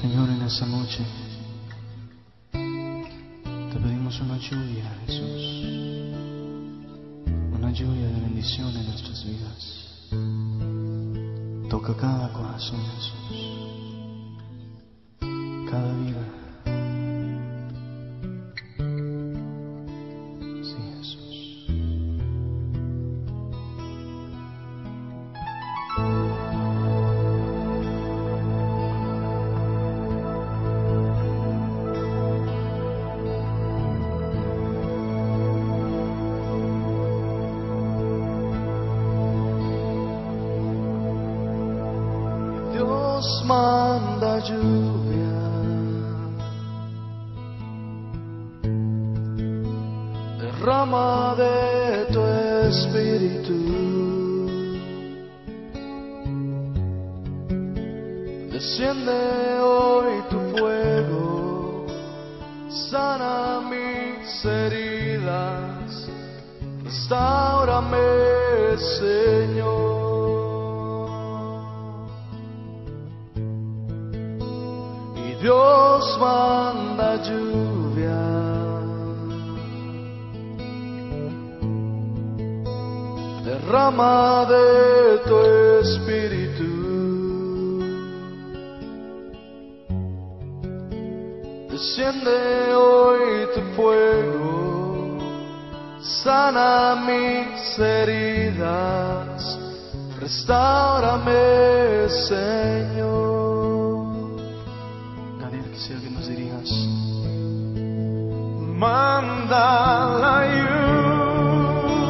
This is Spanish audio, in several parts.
Señor, en esta noche te pedimos una lluvia, Jesús, una lluvia de bendición en nuestras vidas. Toca cada corazón, Jesús, cada vida. Lluvia. Derrama de tu espíritu. Desciende hoy tu fuego. Sana mis heridas. Restaurame, Señor. Dios manda lluvia. Derrama de tu espíritu. Desciende hoy tu fuego, sana mis heridas, restaurame, Señor. Quisiera que nos dirías. Manda la lluvia,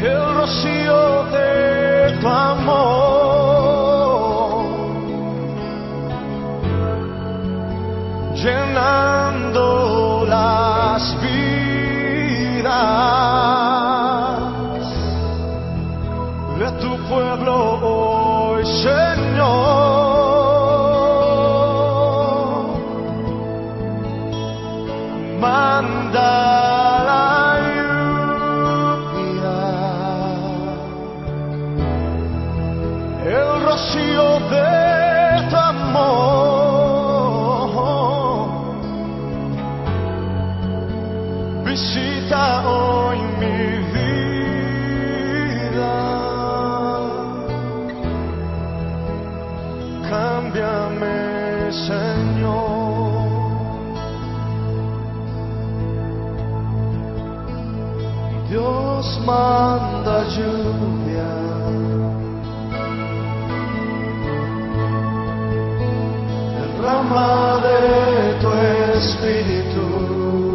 el rocío de tu amor, Visita hoy mi vida. Cámbiame, Señor. Dios manda lluvia. Derrama de tu espíritu.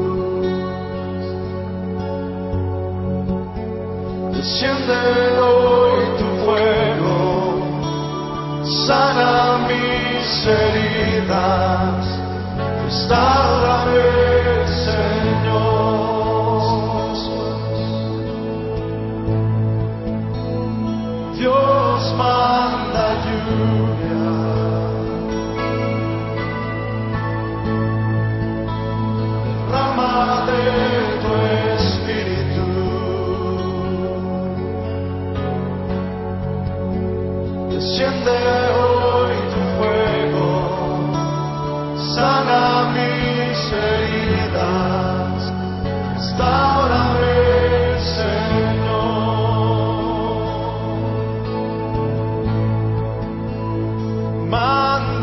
Desciende hoy tu fuego, sana mis heridas, Señor.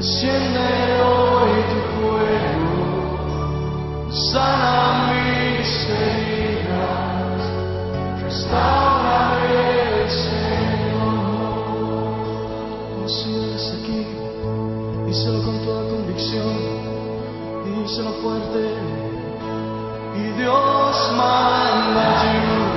Desciende hoy tu fuego, sana mis heridas, restaurame, Señor. Oh, Señor, es aquí, díselo con toda convicción, díselo fuerte, y Dios manda lluvia.